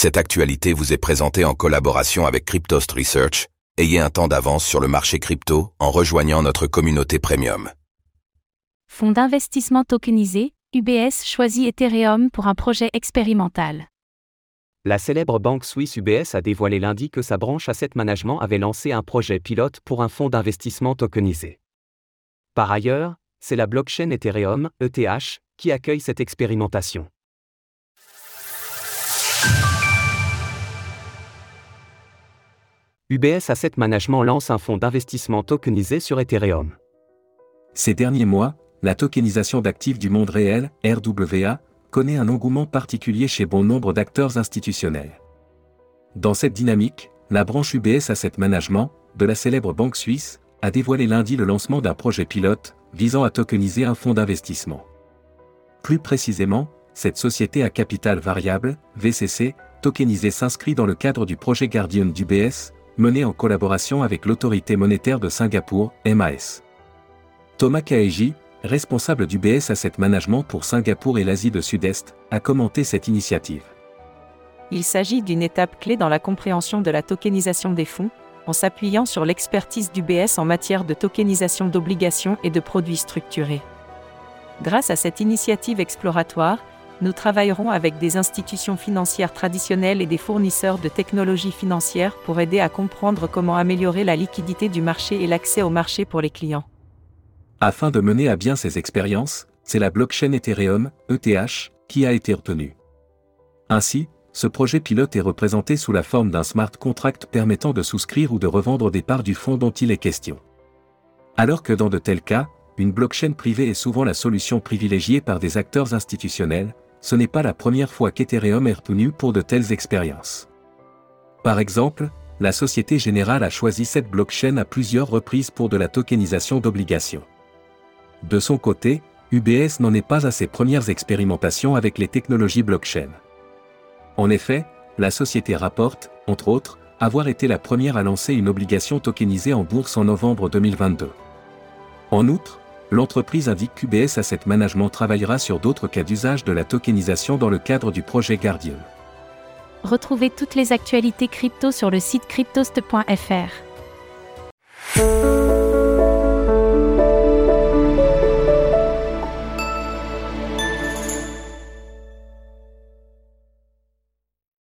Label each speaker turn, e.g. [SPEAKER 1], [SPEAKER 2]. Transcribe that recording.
[SPEAKER 1] Cette actualité vous est présentée en collaboration avec Cryptost Research. Ayez un temps d'avance sur le marché crypto en rejoignant notre communauté premium.
[SPEAKER 2] Fonds d'investissement tokenisé, UBS choisit Ethereum pour un projet expérimental.
[SPEAKER 3] La célèbre banque suisse UBS a dévoilé lundi que sa branche Asset Management avait lancé un projet pilote pour un fonds d'investissement tokenisé. Par ailleurs, c'est la blockchain Ethereum, ETH, qui accueille cette expérimentation. UBS Asset Management lance un fonds d'investissement tokenisé sur Ethereum.
[SPEAKER 4] Ces derniers mois, la tokenisation d'actifs du monde réel, RWA, connaît un engouement particulier chez bon nombre d'acteurs institutionnels. Dans cette dynamique, la branche UBS Asset Management, de la célèbre banque suisse, a dévoilé lundi le lancement d'un projet pilote visant à tokeniser un fonds d'investissement. Plus précisément, cette société à capital variable, VCC, tokenisée s'inscrit dans le cadre du projet Guardian d'UBS, mené en collaboration avec l'autorité monétaire de Singapour, MAS. Thomas Kaeji, responsable d'UBS Asset Management pour Singapour et l'Asie du Sud-Est, a commenté cette initiative.
[SPEAKER 5] Il s'agit d'une étape clé dans la compréhension de la tokenisation des fonds, en s'appuyant sur l'expertise d'UBS en matière de tokenisation d'obligations et de produits structurés. Grâce à cette initiative exploratoire, nous travaillerons avec des institutions financières traditionnelles et des fournisseurs de technologies financières pour aider à comprendre comment améliorer la liquidité du marché et l'accès au marché pour les clients.
[SPEAKER 4] Afin de mener à bien ces expériences, c'est la blockchain Ethereum, ETH, qui a été retenue. Ainsi, ce projet pilote est représenté sous la forme d'un smart contract permettant de souscrire ou de revendre des parts du fonds dont il est question. Alors que dans de tels cas, une blockchain privée est souvent la solution privilégiée par des acteurs institutionnels, ce n'est pas la première fois qu'Ethereum est retenu pour de telles expériences. Par exemple, la Société Générale a choisi cette blockchain à plusieurs reprises pour de la tokenisation d'obligations. De son côté, UBS n'en est pas à ses premières expérimentations avec les technologies blockchain. En effet, la société rapporte, entre autres, avoir été la première à lancer une obligation tokenisée en bourse en novembre 2022. En outre, l'entreprise indique qu'UBS Asset Management travaillera sur d'autres cas d'usage de la tokenisation dans le cadre du projet Guardian.
[SPEAKER 2] Retrouvez toutes les actualités crypto sur le site cryptost.fr.